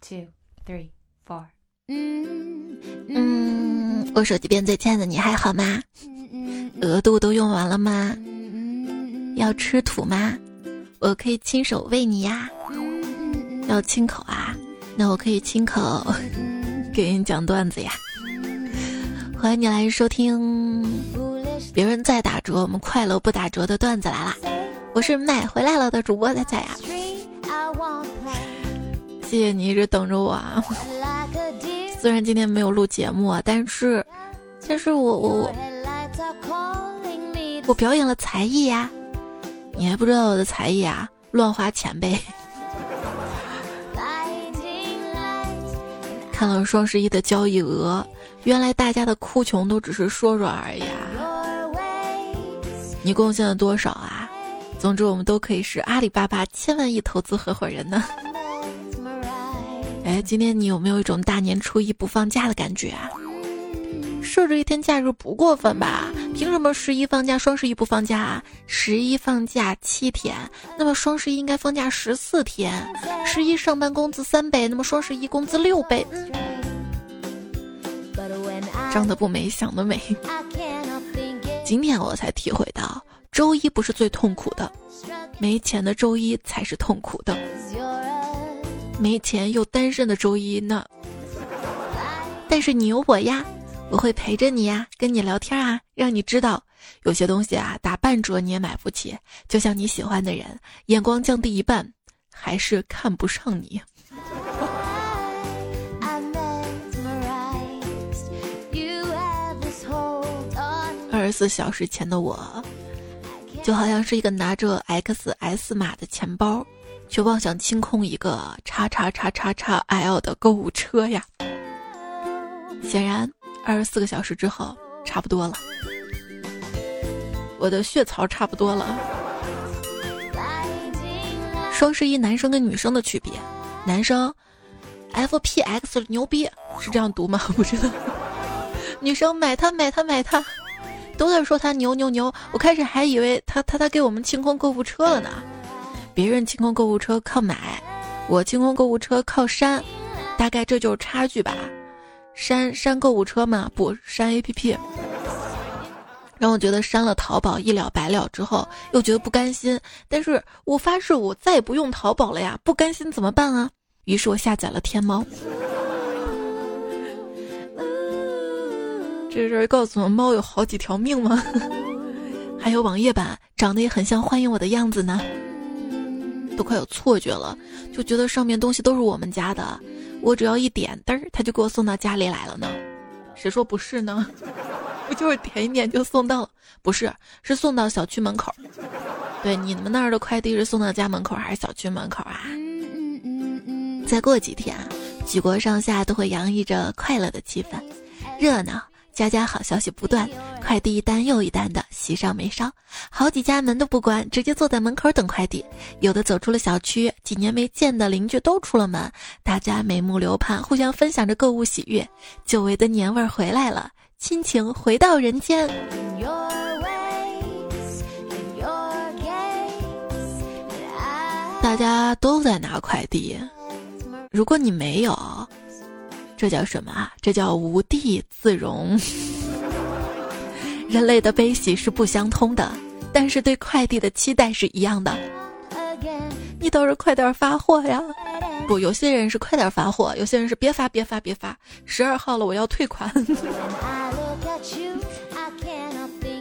two, three, four。嗯，我手机边最亲爱的你还好吗？额度都用完了吗？要吃土吗？我可以亲手喂你呀。要亲口啊？那我可以亲口给你讲段子呀。欢迎你来收听，别人在打折，我们快乐不打折的段子来啦！我是买回来了的主播彩彩呀。谢谢你一直等着我啊。虽然今天没有录节目，但是，但是我我我我表演了才艺呀！你还不知道我的才艺啊？乱花钱呗！看了双十一的交易额，原来大家的哭穷都只是说说而已啊！你贡献了多少啊？总之，我们都可以是阿里巴巴千万亿投资合伙人呢。哎，今天你有没有一种大年初一不放假的感觉啊？设置一天假日不过分吧？凭什么十一放假，双十一不放假？啊？十一放假七天，那么双十一应该放假十四天。十一上班工资三倍，那么双十一工资六倍。长得不美，想得美。今天我才体会到，周一不是最痛苦的，没钱的周一才是痛苦的。没钱又单身的周一呢，但是你有我呀，我会陪着你呀，跟你聊天啊，让你知道有些东西啊，打半折你也买不起。就像你喜欢的人，眼光降低一半，还是看不上你。二十四小时前的我，就好像是一个拿着 X S 码的钱包。却妄想清空一个叉叉叉叉叉 L 的购物车呀！显然，二十四个小时之后，差不多了。我的血槽差不多了。双十一男生跟女生的区别，男生 F P X 牛逼是这样读吗？不知道。女生买它买它买它，都在说它牛牛牛。我开始还以为他他他给我们清空购物车了呢。别人清空购物车靠买，我清空购物车靠删，大概这就是差距吧。删删购物车嘛，不删 APP，让我觉得删了淘宝一了百了之后，又觉得不甘心。但是我发誓我再也不用淘宝了呀，不甘心怎么办啊？于是我下载了天猫。这是告诉我猫有好几条命吗？还有网页版长得也很像欢迎我的样子呢。都快有错觉了，就觉得上面东西都是我们家的，我只要一点，嘚儿，他就给我送到家里来了呢。谁说不是呢？不就是点一点就送到？不是，是送到小区门口。对，你们那儿的快递是送到家门口还是小区门口啊？再过几天，举国上下都会洋溢着快乐的气氛，热闹。家家好消息不断，快递一单又一单的喜上眉梢，好几家门都不关，直接坐在门口等快递。有的走出了小区，几年没见的邻居都出了门，大家眉目流盼，互相分享着购物喜悦，久违的年味儿回来了，亲情回到人间。大家都在拿快递，如果你没有。这叫什么啊？这叫无地自容。人类的悲喜是不相通的，但是对快递的期待是一样的。你倒是快点发货呀！不，有些人是快点发货，有些人是别发别发别发。十二号了，我要退款。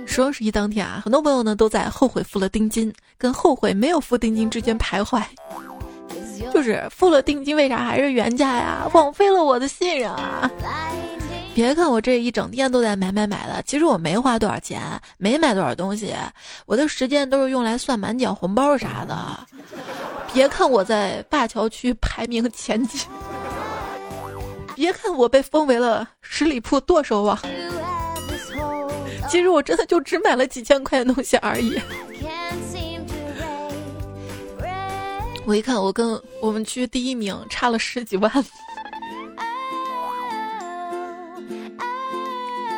双十一当天啊，很多朋友呢都在后悔付了定金跟后悔没有付定金之间徘徊。就是付了定金，为啥还是原价呀？枉费了我的信任啊！别看我这一整天都在买买买的，其实我没花多少钱，没买多少东西，我的时间都是用来算满减红包啥的。别看我在灞桥区排名前几，别看我被封为了十里铺剁手王，其实我真的就只买了几千块的东西而已。我一看，我跟我们区第一名差了十几万。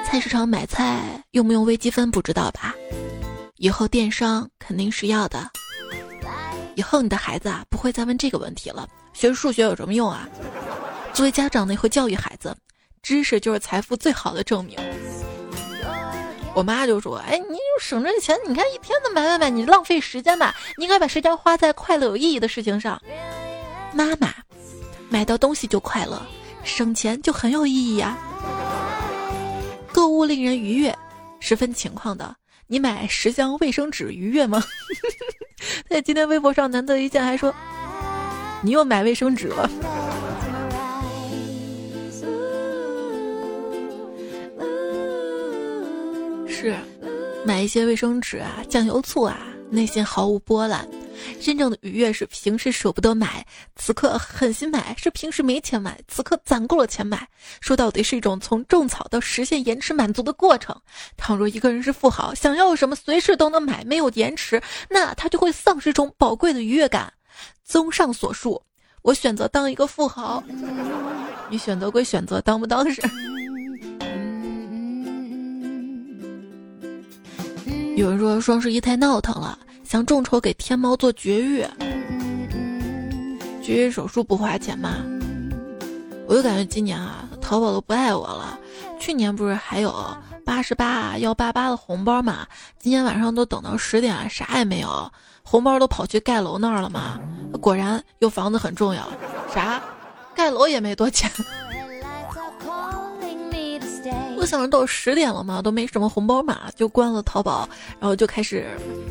菜市场买菜用不用微积分不知道吧？以后电商肯定是要的。以后你的孩子啊不会再问这个问题了。学数学有什么用啊？作为家长呢，也会教育孩子，知识就是财富最好的证明。我妈就说：“哎，你就省这钱，你看一天的买买买，你浪费时间吧，你应该把时间花在快乐有意义的事情上。”妈妈，买到东西就快乐，省钱就很有意义呀。购物令人愉悦，是分情况的。你买十箱卫生纸愉悦吗？在今天微博上难得一见，还说你又买卫生纸了。是，买一些卫生纸啊、酱油醋啊，内心毫无波澜。真正的愉悦是平时舍不得买，此刻狠心买；是平时没钱买，此刻攒够了钱买。说到底是一种从种草到实现延迟满足的过程。倘若一个人是富豪，想要什么随时都能买，没有延迟，那他就会丧失一种宝贵的愉悦感。综上所述，我选择当一个富豪。你选择归选择，当不当是。有人说双十一太闹腾了。想众筹给天猫做绝育，绝育手术不花钱吗？我就感觉今年啊，淘宝都不爱我了。去年不是还有八十八幺八八的红包嘛？今天晚上都等到十点，啥也没有，红包都跑去盖楼那儿了嘛？果然有房子很重要，啥？盖楼也没多钱。我想着都十点了嘛，都没什么红包码，就关了淘宝，然后就开始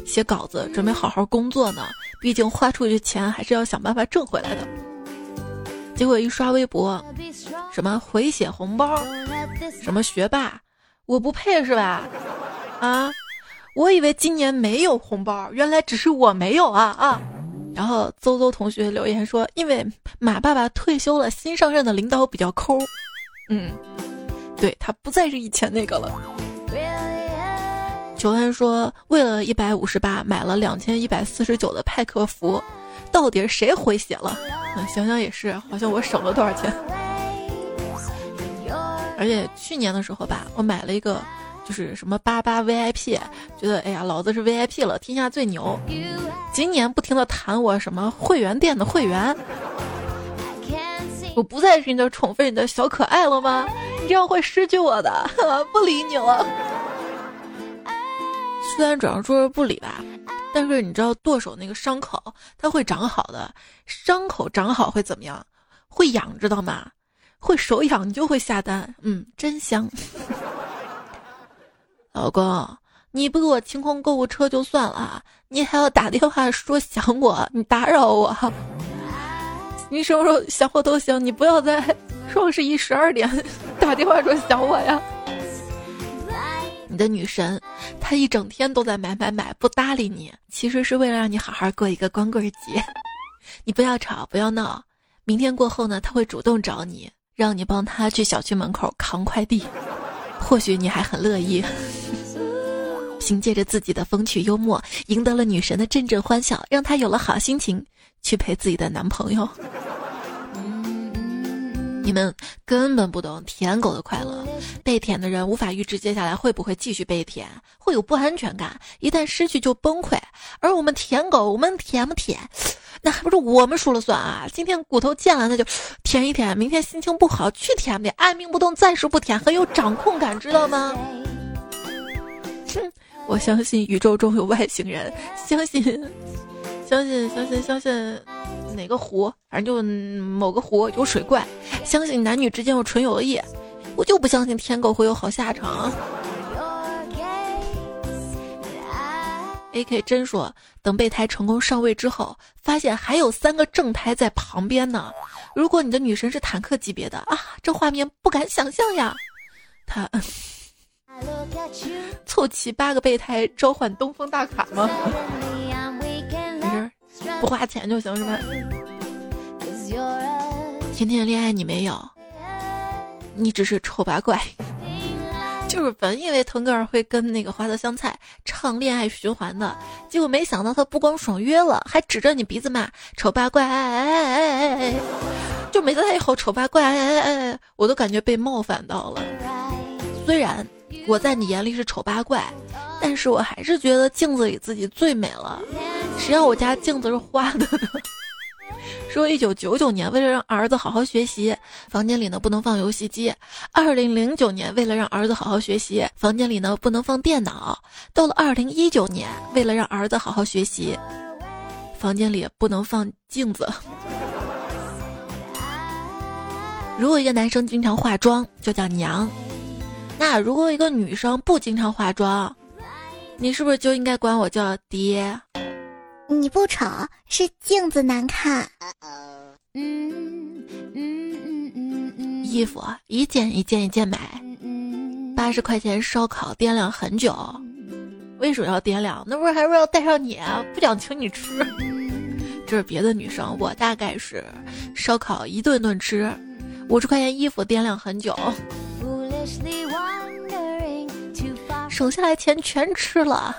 写稿子，准备好好工作呢。毕竟花出去钱还是要想办法挣回来的。结果一刷微博，什么回血红包，什么学霸，我不配是吧？啊，我以为今年没有红包，原来只是我没有啊啊！然后邹邹同学留言说，因为马爸爸退休了，新上任的领导比较抠，嗯。对他不再是以前那个了。求安说，为了一百五十八买了两千一百四十九的派克服，到底是谁回血了？想想也是，好像我省了多少钱。而且去年的时候吧，我买了一个，就是什么八八 VIP，觉得哎呀，老子是 VIP 了，天下最牛。今年不停的谈我什么会员店的会员，我不再是你的宠妃，你的小可爱了吗？这样会失去我的，不理你了。虽然转说是不理吧，但是你知道剁手那个伤口，它会长好的。伤口长好会怎么样？会痒，知道吗？会手痒，你就会下单。嗯，真香。老公，你不给我清空购物车就算了，你还要打电话说想我，你打扰我。你什么时候想我都行，你不要再双十一十二点。打电话说想我呀，你的女神，她一整天都在买买买，不搭理你，其实是为了让你好好过一个光棍节。你不要吵，不要闹，明天过后呢，她会主动找你，让你帮她去小区门口扛快递，或许你还很乐意。凭借着自己的风趣幽默，赢得了女神的阵阵欢笑，让她有了好心情去陪自己的男朋友。你们根本不懂舔狗的快乐，被舔的人无法预知接下来会不会继续被舔，会有不安全感，一旦失去就崩溃。而我们舔狗，我们舔不舔，那还不是我们说了算啊！今天骨头贱了，那就舔一舔；明天心情不好，去舔舔。爱命不动，暂时不舔，很有掌控感，知道吗？哼，我相信宇宙中有外星人，相信，相信，相信，相信。哪个湖？反正就某个湖有水怪。相信男女之间有纯友谊，我就不相信天狗会有好下场。A.K. 真说，等备胎成功上位之后，发现还有三个正胎在旁边呢。如果你的女神是坦克级别的啊，这画面不敢想象呀。他凑齐八个备胎召唤东风大卡吗？不花钱就行是吧？甜甜恋爱你没有，你只是丑八怪。就是本以为腾格尔会跟那个花泽香菜唱恋爱循环的，结果没想到他不光爽约了，还指着你鼻子骂丑八怪。就每次他一吼丑八怪，我都感觉被冒犯到了。虽然我在你眼里是丑八怪，但是我还是觉得镜子里自己最美了。谁让我家镜子是花的呢？说一九九九年为了让儿子好好学习，房间里呢不能放游戏机；二零零九年为了让儿子好好学习，房间里呢不能放电脑；到了二零一九年，为了让儿子好好学习，房间里不能放镜子。如果一个男生经常化妆，就叫娘；那如果一个女生不经常化妆，你是不是就应该管我叫爹？你不丑，是镜子难看。衣服一件一件一件买，八十块钱烧烤掂量很久，为什么要掂量？那不是还说要带上你啊？不想请你吃。这是别的女生，我大概是烧烤一顿顿吃，五十块钱衣服掂量很久，省下来钱全吃了。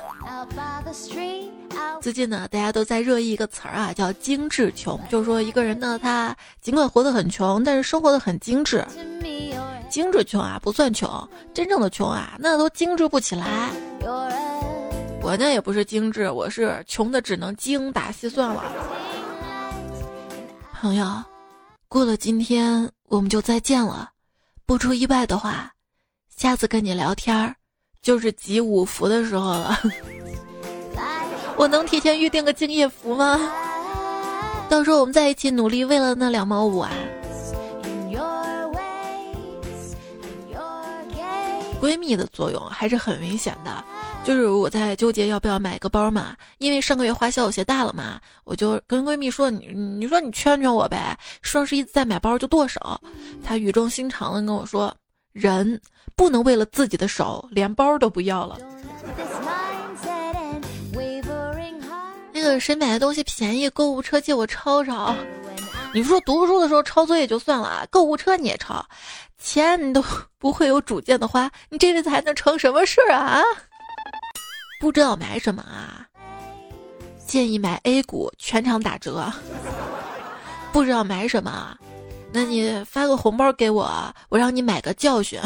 最近呢，大家都在热议一个词儿啊，叫“精致穷”，就是说一个人呢，他尽管活得很穷，但是生活的很精致。精致穷啊，不算穷，真正的穷啊，那都精致不起来。我呢也不是精致，我是穷的只能精打细算了。朋友，过了今天我们就再见了。不出意外的话，下次跟你聊天儿就是集五福的时候了。我能提前预定个敬业福吗？到时候我们在一起努力，为了那两毛五啊！闺蜜的作用还是很明显的，就是我在纠结要不要买个包嘛，因为上个月花销有些大了嘛，我就跟闺蜜说：“你你说你劝劝我呗，双十一再买包就剁手。”她语重心长的跟我说：“人不能为了自己的手连包都不要了。”那个谁买的东西便宜，购物车借我抄抄。你说读书的时候抄作业就算了，购物车你也抄，钱你都 不会有主见的花，你这辈子还能成什么事儿啊？不知道买什么啊？建议买 A 股，全场打折。不知道买什么？那你发个红包给我，我让你买个教训。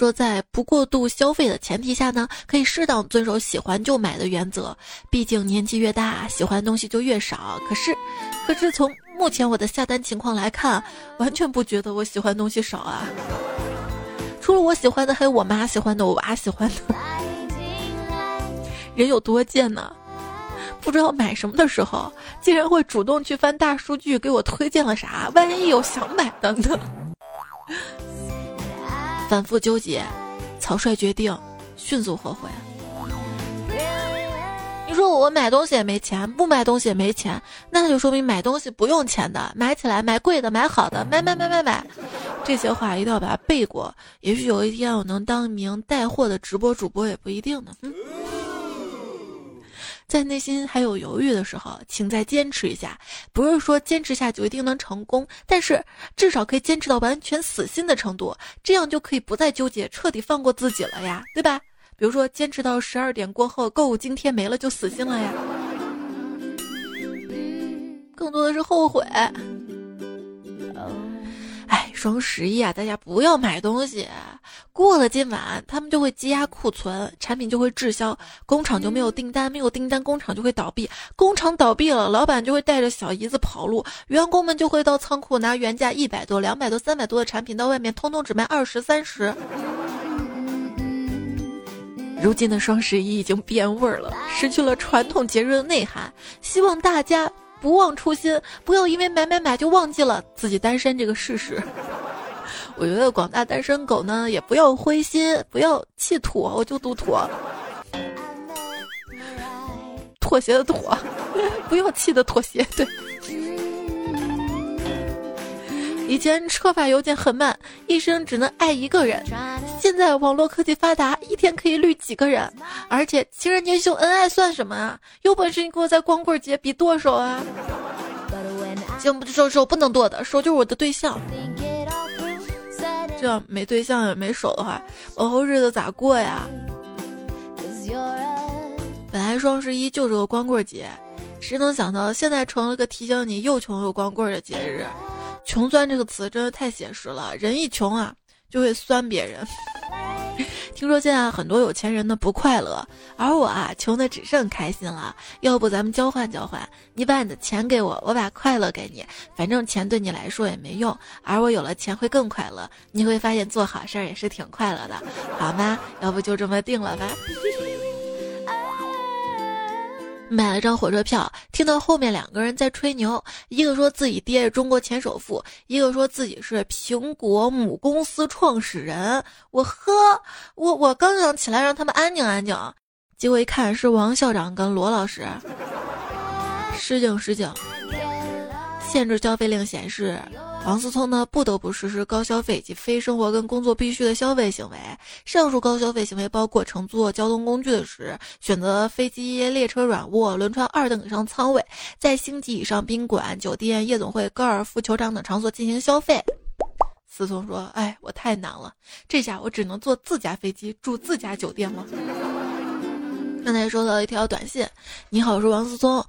说在不过度消费的前提下呢，可以适当遵守喜欢就买的原则。毕竟年纪越大，喜欢的东西就越少。可是，可是从目前我的下单情况来看，完全不觉得我喜欢东西少啊。除了我喜欢的，还有我妈喜欢的，我娃喜欢的。人有多贱呢？不知道买什么的时候，竟然会主动去翻大数据，给我推荐了啥？万一有想买的呢？反复纠结，草率决定，迅速后悔。你说我买东西也没钱，不买东西也没钱，那就说明买东西不用钱的，买起来买贵的，买好的，买买买买买。这些话一定要把它背过。也许有一天我能当一名带货的直播主播，也不一定呢。在内心还有犹豫的时候，请再坚持一下。不是说坚持下就一定能成功，但是至少可以坚持到完全死心的程度，这样就可以不再纠结，彻底放过自己了呀，对吧？比如说坚持到十二点过后，购物津贴没了就死心了呀。更多的是后悔。哎，双十一啊，大家不要买东西。过了今晚，他们就会积压库存，产品就会滞销，工厂就没有订单，没有订单，工厂就会倒闭。工厂倒闭了，老板就会带着小姨子跑路，员工们就会到仓库拿原价一百多、两百多、三百多的产品到外面，通通只卖二十三十。如今的双十一已经变味儿了，失去了传统节日的内涵。希望大家。不忘初心，不要因为买买买就忘记了自己单身这个事实。我觉得广大单身狗呢，也不要灰心，不要气妥，我就读妥，妥协的妥，不要气的妥协，对。以前车发邮件很慢，一生只能爱一个人。现在网络科技发达，一天可以绿几个人。而且情人节秀恩爱算什么啊？有本事你给我在光棍节比剁手啊！行，手手不能剁的，手就是我的对象。这样没对象也没手的话，往后日子咋过呀？本来双十一就是个光棍节，谁能想到现在成了个提醒你又穷又光棍的节日？穷酸这个词真的太写实了，人一穷啊，就会酸别人。听说现在很多有钱人呢不快乐，而我啊穷的只剩开心了。要不咱们交换交换，你把你的钱给我，我把快乐给你，反正钱对你来说也没用，而我有了钱会更快乐。你会发现做好事儿也是挺快乐的，好吗？要不就这么定了吧。买了张火车票，听到后面两个人在吹牛，一个说自己爹是中国前首富，一个说自己是苹果母公司创始人。我呵，我我刚想起来让他们安静安静，结果一看是王校长跟罗老师。失 敬失敬，限制消费令显示。王思聪呢，不得不实施高消费及非生活跟工作必须的消费行为。上述高消费行为包括乘坐交通工具时选择飞机、列车软卧、轮船二等以上舱位，在星级以上宾馆、酒店、夜总会、高尔夫球场等场所进行消费。思聪说：“哎，我太难了，这下我只能坐自家飞机，住自家酒店了。”刚才收到一条短信，你好，我是王思聪。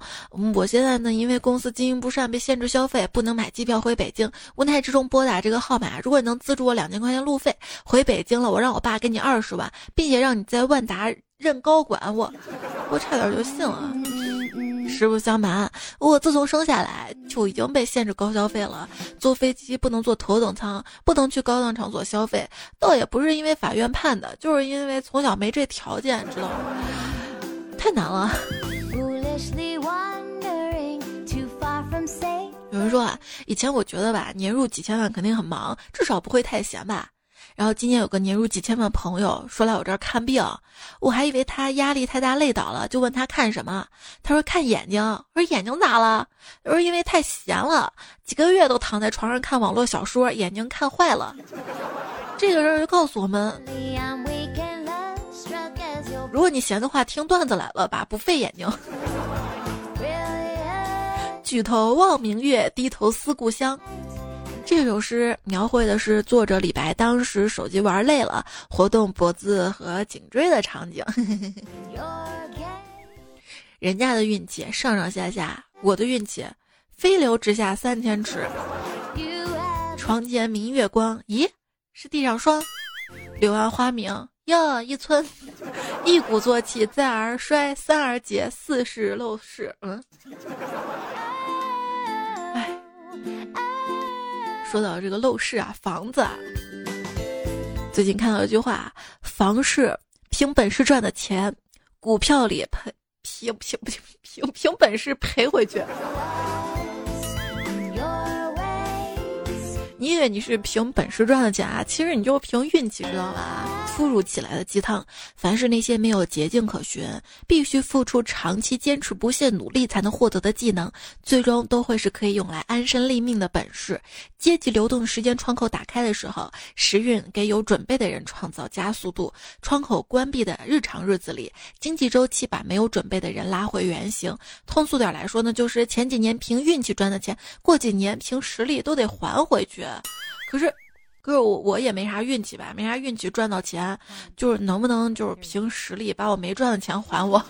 我现在呢，因为公司经营不善，被限制消费，不能买机票回北京。无奈之中拨打这个号码，如果你能资助我两千块钱路费，回北京了，我让我爸给你二十万，并且让你在万达任高管。我，我差点就信了。实不相瞒，我自从生下来就已经被限制高消费了，坐飞机不能坐头等舱，不能去高档场所消费。倒也不是因为法院判的，就是因为从小没这条件，知道吗？太难了。有人说啊，以前我觉得吧，年入几千万肯定很忙，至少不会太闲吧。然后今年有个年入几千万朋友说来我这儿看病，我还以为他压力太大累倒了，就问他看什么，他说看眼睛。我说眼睛咋了？他说因为太闲了，几个月都躺在床上看网络小说，眼睛看坏了。这个人就告诉我们。如果你闲的话，听段子来了吧，不费眼睛。举头望明月，低头思故乡。这首诗描绘的是作者李白当时手机玩累了，活动脖子和颈椎的场景。人家的运气上上下下，我的运气飞流直下三千尺。床前明月光，咦，是地上霜。柳暗花明。哟，一村，一鼓作气，再而衰，三而竭，四是陋室。嗯，哎，说到这个陋室啊，房子啊，最近看到一句话：房是凭本事赚的钱，股票里赔凭凭凭凭凭本事赔回去。你以为你是凭本事赚的钱啊？其实你就是凭运气，知道吧？突如其来的鸡汤，凡是那些没有捷径可循，必须付出长期坚持不懈努力才能获得的技能，最终都会是可以用来安身立命的本事。阶级流动时间窗口打开的时候，时运给有准备的人创造加速度；窗口关闭的日常日子里，经济周期把没有准备的人拉回原形。通俗点来说呢，就是前几年凭运气赚的钱，过几年凭实力都得还回去。可是，可是我我也没啥运气吧，没啥运气赚到钱，就是能不能就是凭实力把我没赚的钱还我？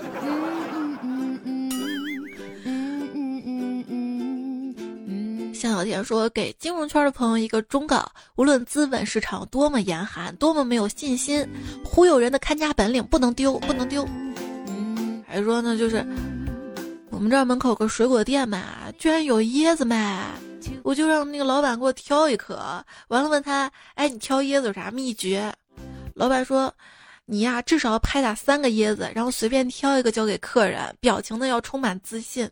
向小天说：“给金融圈的朋友一个忠告，无论资本市场多么严寒，多么没有信心，忽悠人的看家本领不能丢，不能丢。”还说呢，就是我们这儿门口个水果店嘛，居然有椰子卖。我就让那个老板给我挑一颗，完了问他，哎，你挑椰子有啥秘诀？老板说，你呀至少要拍打三个椰子，然后随便挑一个交给客人，表情呢要充满自信。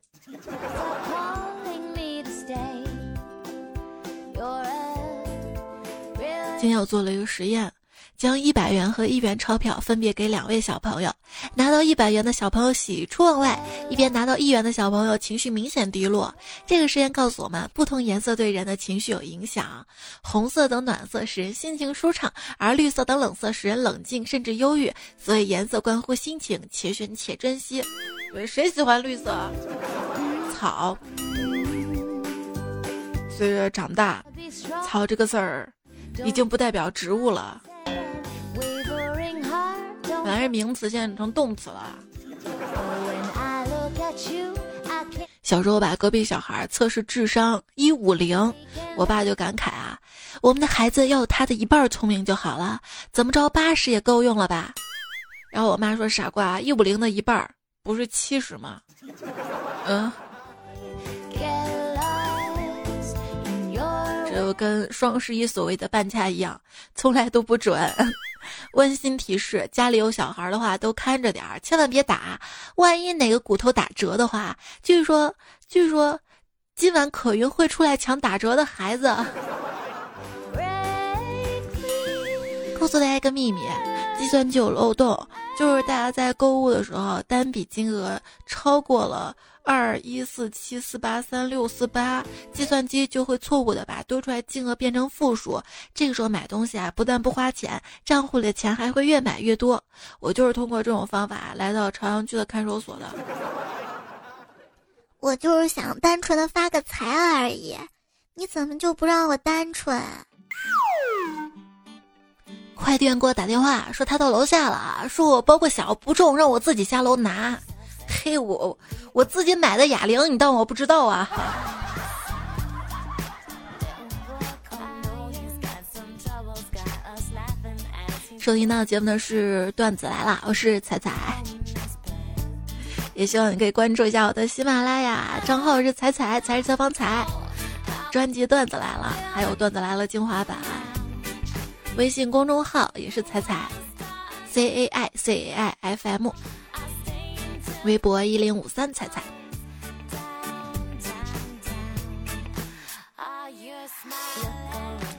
今天我做了一个实验。将一百元和一元钞票分别给两位小朋友，拿到一百元的小朋友喜出望外，一边拿到一元的小朋友情绪明显低落。这个实验告诉我们，不同颜色对人的情绪有影响。红色等暖色使人心情舒畅，而绿色等冷色使人冷静甚至忧郁。所以颜色关乎心情，且选且珍惜。谁喜欢绿色？草。岁月长大，草这个字儿已经不代表植物了。本来是名词，现在成动词了。小时候把，隔壁小孩测试智商一五零，我爸就感慨啊，我们的孩子要有他的一半聪明就好了，怎么着八十也够用了吧？然后我妈说：“傻瓜，一五零的一半不是七十吗？”嗯，这就跟双十一所谓的半价一样，从来都不准。温馨提示：家里有小孩的话，都看着点儿，千万别打。万一哪个骨头打折的话，据说，据说，今晚可云会出来抢打折的孩子。告诉大家一个秘密，计算机有漏洞，就是大家在购物的时候，单笔金额超过了。二一四七四八三六四八，计算机就会错误的把多出来金额变成负数。这个时候买东西啊，不但不花钱，账户里的钱还会越买越多。我就是通过这种方法来到朝阳区的看守所的。我就是想单纯的发个财而已，你怎么就不让我单纯？快递员给我打电话说他到楼下了，说我包裹小不重，让我自己下楼拿。嘿，我我自己买的哑铃，你当我不知道啊？收听到节目的是段子来了，我是彩彩，也希望你可以关注一下我的喜马拉雅账号是彩彩，才是小方彩，专辑段子来了，还有段子来了精华版，微信公众号也是彩彩，C A I C A I F M。微博一零五三彩彩，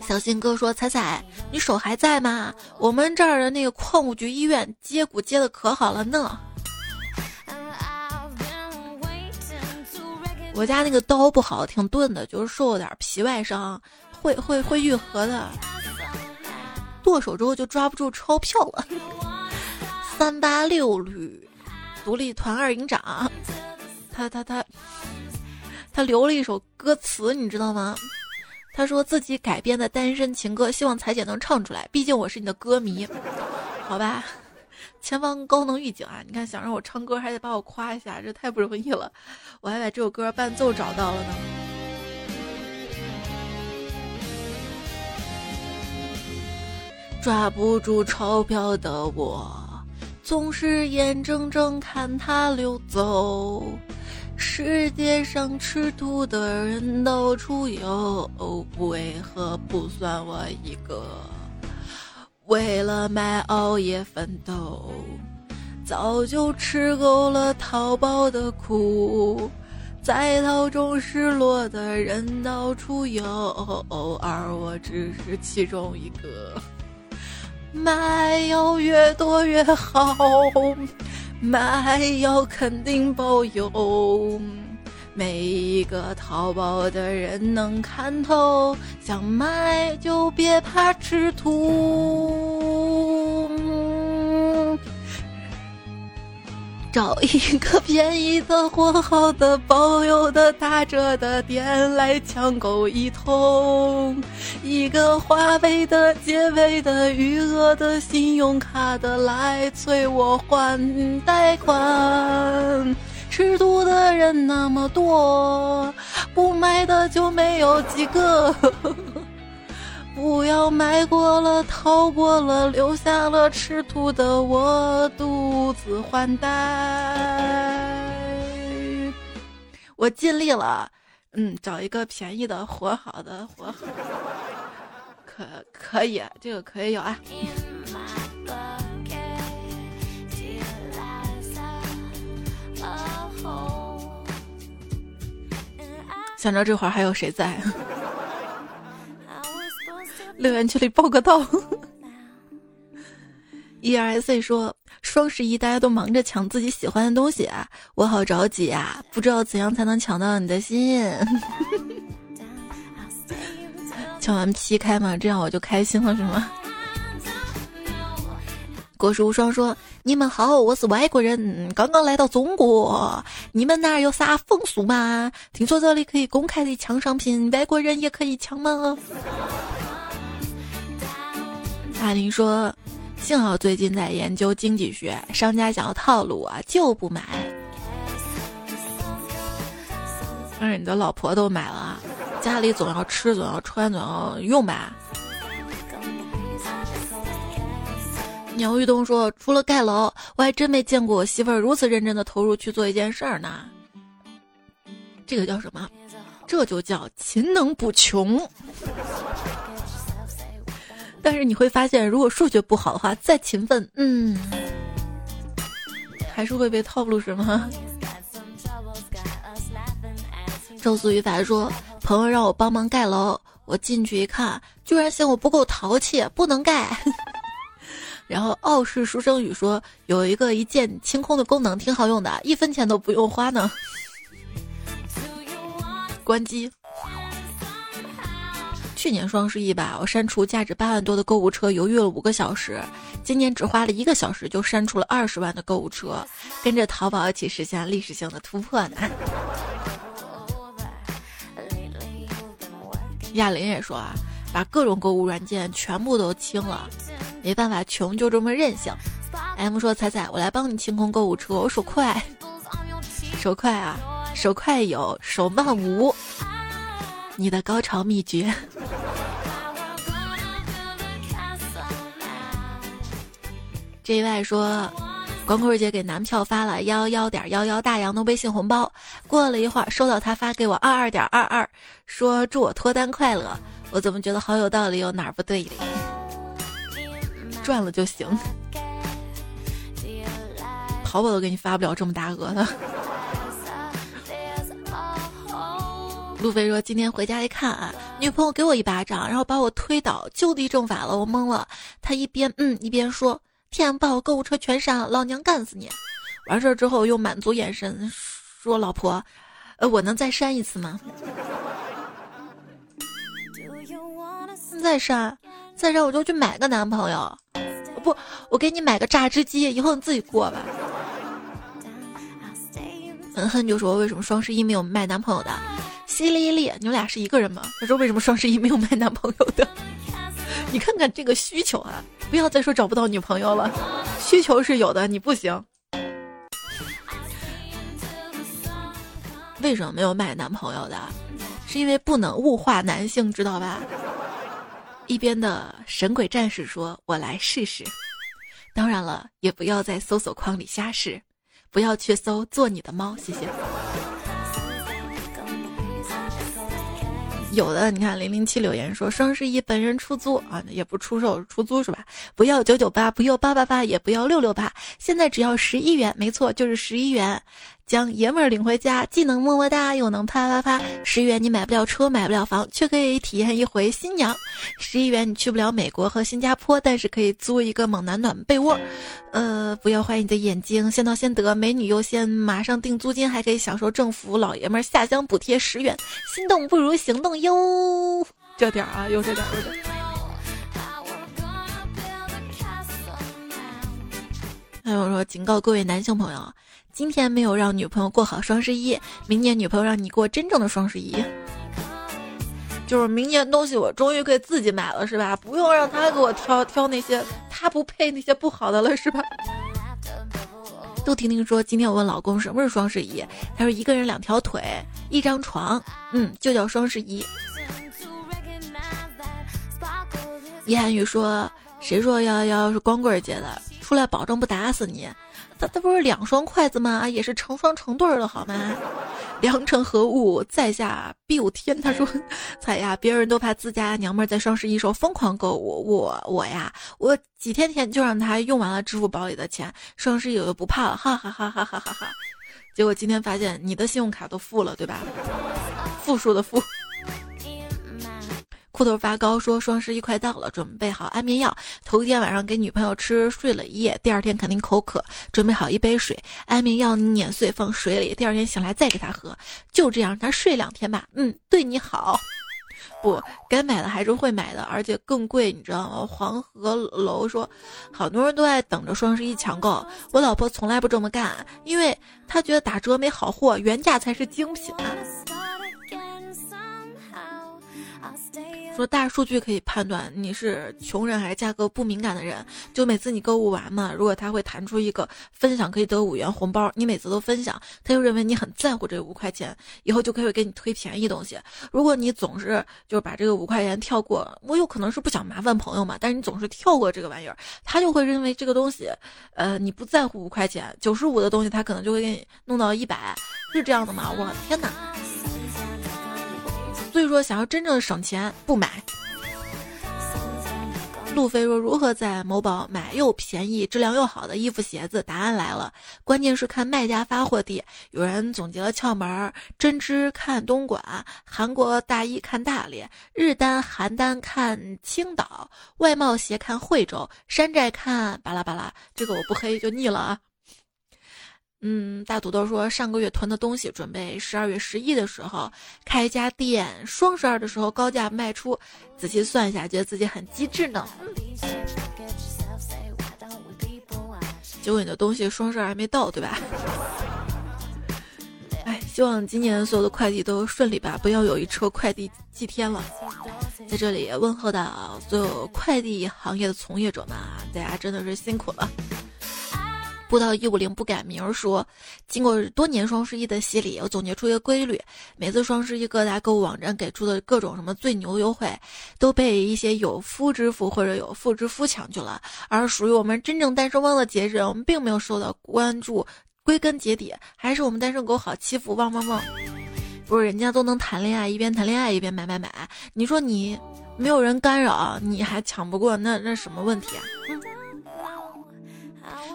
小新哥说：“彩彩，你手还在吗？我们这儿的那个矿务局医院接骨接的可好了呢。我家那个刀不好，挺钝的，就是受了点皮外伤，会会会愈合的。剁手之后就抓不住钞票了。三八六旅。”独立团二营长，他他他，他留了一首歌词，你知道吗？他说自己改编的单身情歌，希望彩姐能唱出来，毕竟我是你的歌迷。好吧，前方高能预警啊！你看，想让我唱歌，还得把我夸一下，这太不容易了。我还把这首歌伴奏找到了呢。抓不住钞票的我。总是眼睁睁看它溜走，世界上吃土的人到处有，为何不算我一个？为了买熬夜奋斗，早就吃够了淘宝的苦，在淘中失落的人到处有，而我只是其中一个。买要越多越好，买要肯定包邮，每一个淘宝的人能看透，想买就别怕吃土。找一个便宜的、货好的、包邮的、打折的店来抢购一通，一个花呗的、借呗的、余额的、信用卡的来催我还贷款。吃土的人那么多，不买的就没有几个。呵呵不要买过了，逃过了，留下了吃土的我独自还贷。我尽力了，嗯，找一个便宜的，活好的，活好，可可以，这个可以有啊。想着这会儿还有谁在？留言区里报个到。E R C 说双十一大家都忙着抢自己喜欢的东西啊，我好着急啊，不知道怎样才能抢到你的心。抢完劈开嘛，这样我就开心了是吗？国士无双说：“你们好，我是外国人，刚刚来到中国，你们那儿有啥风俗吗？听说这里可以公开的抢商品，外国人也可以抢吗？”大林说：“幸好最近在研究经济学，商家想要套路我就不买。”但是你的老婆都买了，家里总要吃，总要穿，总要用吧。鸟玉东说：“除了盖楼，我还真没见过我媳妇儿如此认真的投入去做一件事儿呢。这个叫什么？这就叫勤能补穷。”但是你会发现，如果数学不好的话，再勤奋，嗯，还是会被套路，是吗？”周思雨法说：“朋友让我帮忙盖楼，我进去一看，居然嫌我不够淘气，不能盖。”然后傲世书生语说：“有一个一键清空的功能，挺好用的，一分钱都不用花呢。”关机。去年双十一吧，我删除价值八万多的购物车，犹豫了五个小时。今年只花了一个小时，就删除了二十万的购物车，跟着淘宝一起实现历史性的突破呢。亚林也说啊，把各种购物软件全部都清了，没办法，穷就这么任性。M 说：“彩彩，我来帮你清空购物车，我手快，手快啊，手快有，手慢无。你的高潮秘诀。”这一位说。光棍节给男票发了幺幺点幺幺大洋的微信红包，过了一会儿收到他发给我二二点二二，说祝我脱单快乐。我怎么觉得好有道理，有哪儿不对哩？赚了就行。淘宝都给你发不了这么大额的。路飞说今天回家一看啊，女朋友给我一巴掌，然后把我推倒，就地正法了，我懵了。他一边嗯一边说。天，把我购物车全删了，老娘干死你！完事儿之后，用满足眼神说：“老婆，呃，我能再删一次吗？”再删，再删，我就去买个男朋友。不，我给你买个榨汁机，以后你自己过吧。狠狠就说：“为什么双十一没有卖男朋友的？”淅沥沥，你们俩是一个人吗？他说：“为什么双十一没有卖男朋友的？”你看看这个需求啊！不要再说找不到女朋友了，需求是有的，你不行。为什么没有卖男朋友的？是因为不能物化男性，知道吧？一边的神鬼战士说：“我来试试。”当然了，也不要在搜索框里瞎试，不要去搜做你的猫，谢谢。有的，你看零零七留言说双十一本人出租啊，也不出售出租是吧？不要九九八，不要八八八，也不要六六八，现在只要十一元，没错，就是十一元。将爷们儿领回家，既能么么哒，又能啪啪啪。十元你买不了车，买不了房，却可以体验一回新娘。十一元你去不了美国和新加坡，但是可以租一个猛男暖被窝。呃，不要怀疑你的眼睛，先到先得，美女优先，马上定租金，还可以享受政府老爷们儿下乡补贴十元。心动不如行动哟，这点儿啊，有这点儿，有点儿。还有说，警告各位男性朋友。今天没有让女朋友过好双十一，明年女朋友让你过真正的双十一。就是明年东西我终于可以自己买了，是吧？不用让他给我挑挑那些他不配那些不好的了，是吧？杜婷婷说：“今天我问老公什么是双十一，他说一个人两条腿，一张床，嗯，就叫双十一。”叶涵宇说：“谁说幺幺幺是光棍节的？出来保证不打死你。”他他不是两双筷子吗？也是成双成对儿的好吗？良辰何物在下必有天。他说：“ 彩呀，别人都怕自家娘们儿在双十一时候疯狂购物，我我呀，我几天前就让他用完了支付宝里的钱，双十一我就不怕了，哈哈哈哈哈哈哈！结果今天发现你的信用卡都负了，对吧？负数的负。”裤头发高说双十一快到了，准备好安眠药。头一天晚上给女朋友吃，睡了一夜，第二天肯定口渴，准备好一杯水，安眠药碾碎放水里，第二天醒来再给她喝，就这样，她睡两天吧。嗯，对你好。不该买的还是会买的，而且更贵，你知道吗？黄鹤楼说，好多人都在等着双十一抢购，我老婆从来不这么干，因为她觉得打折没好货，原价才是精品。说大数据可以判断你是穷人还是价格不敏感的人。就每次你购物完嘛，如果他会弹出一个分享可以得五元红包，你每次都分享，他就认为你很在乎这五块钱，以后就可以给你推便宜东西。如果你总是就是把这个五块钱跳过，我有可能是不想麻烦朋友嘛，但是你总是跳过这个玩意儿，他就会认为这个东西，呃，你不在乎五块钱，九十五的东西他可能就会给你弄到一百，是这样的吗？我天哪！所以说，想要真正的省钱，不买。路飞说：“如何在某宝买又便宜、质量又好的衣服、鞋子？”答案来了，关键是看卖家发货地。有人总结了窍门：针织看东莞，韩国大衣看大连，日单、韩单看青岛，外贸鞋看惠州，山寨看巴拉巴拉。这个我不黑就腻了啊。嗯，大土豆说上个月囤的东西，准备十二月十一的时候开一家店，双十二的时候高价卖出。仔细算一下，觉得自己很机智呢。结果你的东西双十二还没到，对吧？哎，希望今年所有的快递都顺利吧，不要有一车快递祭天了。在这里问候到所有快递行业的从业者们啊，大家真的是辛苦了。不到一五零不改名说，经过多年双十一的洗礼，我总结出一个规律：每次双十一各大购物网站给出的各种什么最牛优惠，都被一些有夫之妇或者有妇之夫抢去了，而属于我们真正单身汪的节日，我们并没有受到关注。归根结底，还是我们单身狗好欺负。汪汪汪！不是人家都能谈恋爱，一边谈恋爱一边买买买，你说你没有人干扰，你还抢不过，那那什么问题啊？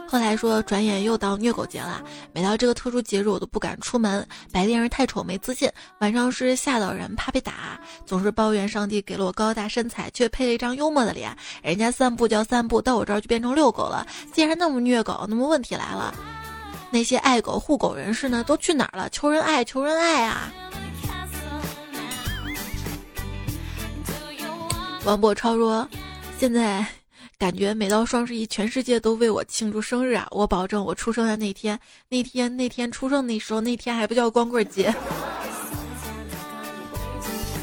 后来说，转眼又到虐狗节了。每到这个特殊节日，我都不敢出门。白天是太丑没自信，晚上是吓到人怕被打，总是抱怨上帝给了我高大身材，却配了一张幽默的脸。人家散步叫散步，到我这儿就变成遛狗了。既然那么虐狗，那么问题来了，那些爱狗护狗人士呢，都去哪儿了？求人爱，求人爱啊！王博超说，现在。感觉每到双十一，全世界都为我庆祝生日啊！我保证，我出生的那天，那天那天出生那时候，那天还不叫光棍节。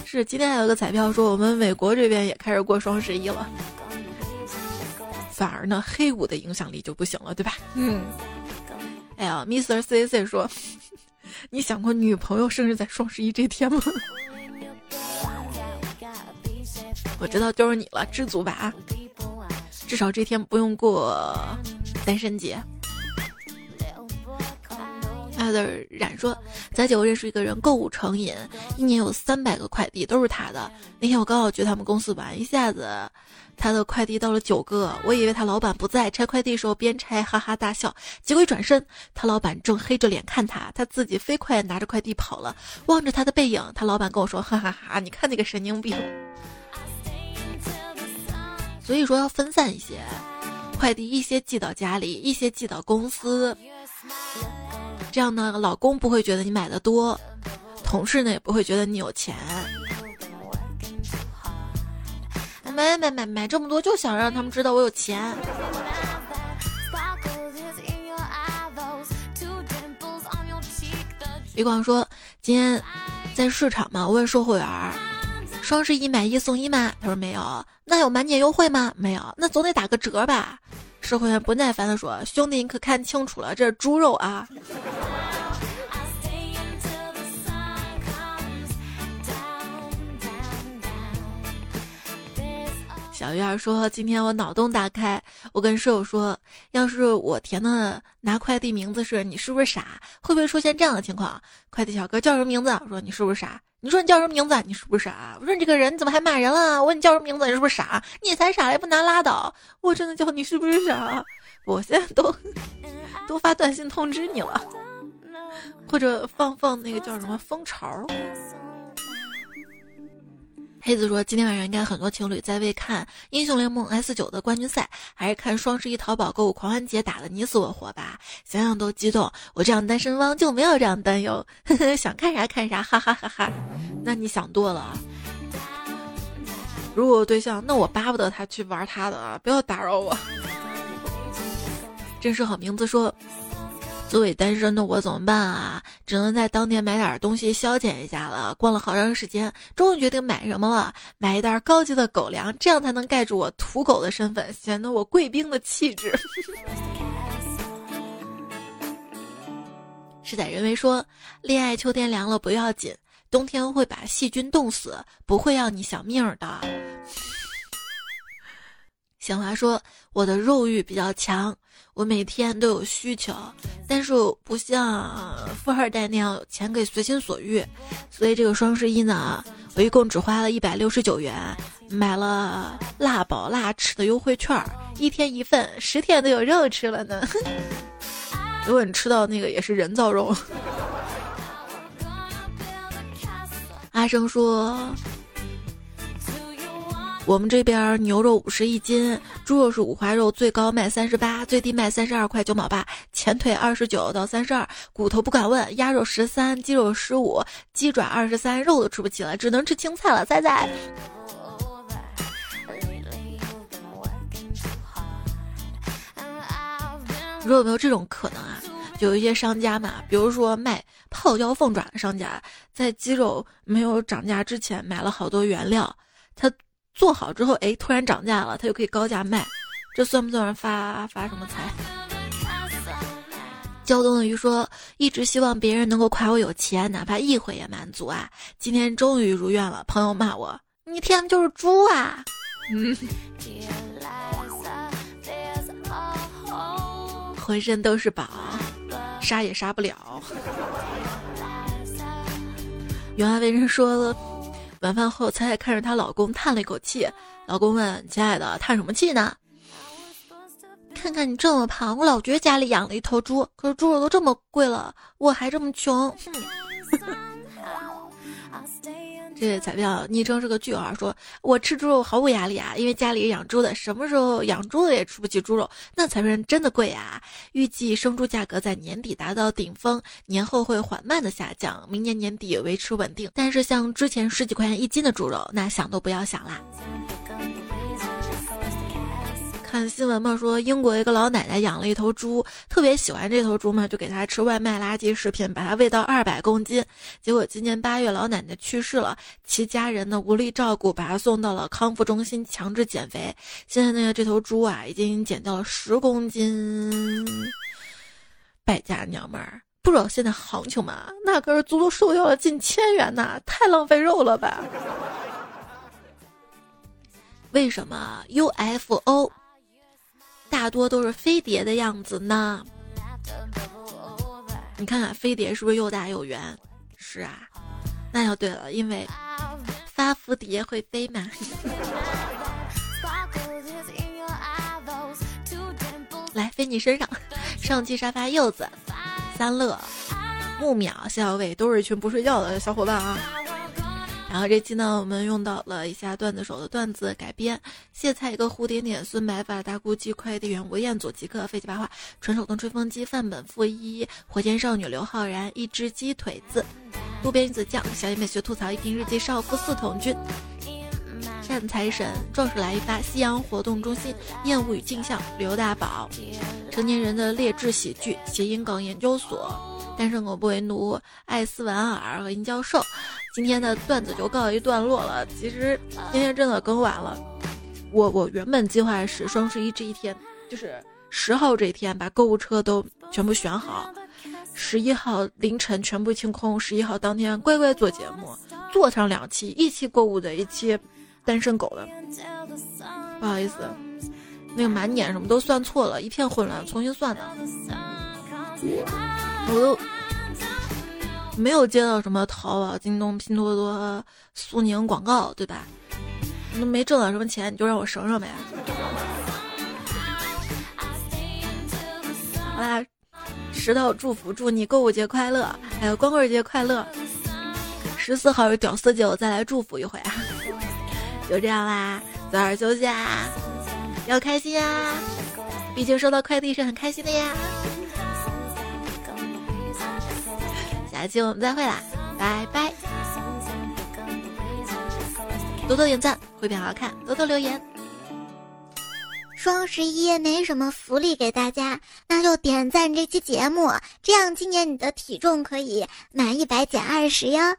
是，今天还有个彩票说，我们美国这边也开始过双十一了。反而呢，黑五的影响力就不行了，对吧？嗯。哎呀，Mr. C C 说，你想过女朋友生日在双十一这天吗？我知道就是你了，知足吧啊！至少这天不用过单身节。艾德冉说：“咱姐，我认识一个人，购物成瘾，一年有三百个快递都是他的。那天我刚好去他们公司玩，一下子他的快递到了九个。我以为他老板不在，拆快递时候边拆哈哈大笑。结果一转身，他老板正黑着脸看他，他自己飞快拿着快递跑了。望着他的背影，他老板跟我说：哈哈哈，你看那个神经病。”所以说要分散一些快递，一些寄到家里，一些寄到公司。这样呢，老公不会觉得你买的多，同事呢也不会觉得你有钱。买买买买这么多，就想让他们知道我有钱。李广说：“今天在市场嘛，我问售货员。”双十一买一送一吗？他说没有。那有满减优惠吗？没有。那总得打个折吧？售货员不耐烦地说：“兄弟，你可看清楚了，这是猪肉啊！”小鱼儿说：“今天我脑洞大开，我跟室友说，要是我填的拿快递名字是你是不是傻？会不会出现这样的情况？快递小哥叫什么名字？我说你是不是傻？”你说你叫什么名字？你是不是傻？我说你这个人怎么还骂人了？我问你叫什么名字？你是不是傻？你才傻嘞，不拿拉倒！我真的叫你是不是傻？我现在都 都发短信通知你了，或者放放那个叫什么蜂巢。黑子说：“今天晚上应该很多情侣在为看英雄联盟 S 九的冠军赛，还是看双十一淘宝购物狂欢节打的你死我活吧？想想都激动。我这样单身汪就没有这样担忧，呵呵想看啥看啥，哈哈哈哈。那你想多了。如果有对象，那我巴不得他去玩他的啊，不要打扰我。真是好名字说。”作为单身的我怎么办啊？只能在当天买点东西消遣一下了。逛了好长时间，终于决定买什么了？买一袋高级的狗粮，这样才能盖住我土狗的身份，显得我贵宾的气质。是在人为说，恋爱秋天凉了不要紧，冬天会把细菌冻死，不会要你小命的。小华说：“我的肉欲比较强，我每天都有需求，但是不像富二代那样有钱可以随心所欲，所以这个双十一呢，我一共只花了一百六十九元，买了辣宝辣吃的优惠券，一天一份，十天都有肉吃了呢。如果你吃到那个也是人造肉。”阿生说。我们这边牛肉五十一斤，猪肉是五花肉，最高卖三十八，最低卖三十二块九毛八，前腿二十九到三十二，骨头不敢问。鸭肉十三，鸡肉十五，鸡爪二十三，肉都吃不起了，只能吃青菜了。猜猜？你说有没有这种可能啊？有一些商家嘛，比如说卖泡椒凤爪的商家，在鸡肉没有涨价之前买了好多原料，他。做好之后，哎，突然涨价了，他就可以高价卖，这算不算发发什么财？胶东的鱼说，一直希望别人能够夸我有钱，哪怕一回也满足啊！今天终于如愿了，朋友骂我，你天天就是猪啊！嗯，浑身都是宝，杀也杀不了。原来为人说。晚饭后，彩彩看着她老公叹了一口气。老公问：“亲爱的，叹什么气呢？”看看你这么胖，我老觉得家里养了一头猪，可是猪肉都这么贵了，我还这么穷。这彩票昵称是个句号，说我吃猪肉毫无压力啊，因为家里养猪的，什么时候养猪的也吃不起猪肉，那才是真的贵啊！预计生猪价格在年底达到顶峰，年后会缓慢的下降，明年年底维持稳定。但是像之前十几块钱一斤的猪肉，那想都不要想啦。看新闻嘛，说英国一个老奶奶养了一头猪，特别喜欢这头猪嘛，就给它吃外卖垃圾食品，把它喂到二百公斤。结果今年八月，老奶奶去世了，其家人呢无力照顾，把它送到了康复中心强制减肥。现在呢，这头猪啊已经减掉了十公斤。败家娘们儿，不知道现在行情吗？那根足足瘦掉了近千元呐，太浪费肉了吧？为什么 UFO？大多都是飞碟的样子呢。你看看飞碟是不是又大又圆？是啊，那就对了，因为发福蝶会飞嘛。来飞你身上，上期沙发柚子、三乐、木秒、谢小伟都是一群不睡觉的小伙伴啊。然后这期呢，我们用到了一下段子手的段子改编：谢菜一个蝴蝶点，孙白发大姑鸡快递员吴彦祖极客废弃八话，纯手动吹风机范本负一，火箭少女刘昊然一只鸡腿子，路边子酱小野美学吐槽一瓶日记少妇四桶君，善财神壮士来一发夕阳活动中心厌恶与镜像刘大宝，成年人的劣质喜剧谐音梗研究所。单身狗不为奴，艾斯文尔和殷教授，今天的段子就告一段落了。其实今天真的更晚了，我我原本计划是双十一这一天，就是十号这一天把购物车都全部选好，十一号凌晨全部清空，十一号当天乖乖做节目，做上两期，一期购物的，一期单身狗的。不好意思，那个满减什么都算错了，一片混乱，重新算的。我都没有接到什么淘宝、京东、拼多多、苏宁广告，对吧？都没挣到什么钱，你就让我省省呗。好啦，石头祝福祝你购物节快乐，还有光棍节快乐。十四号是屌丝节，我再来祝福一回啊。就这样啦，早点休息啊，要开心啊，毕竟收到快递是很开心的呀。下期我们再会啦，拜拜！多多点赞会变好看，多多留言。双十一没什么福利给大家，那就点赞这期节目，这样今年你的体重可以满一百减二十呀。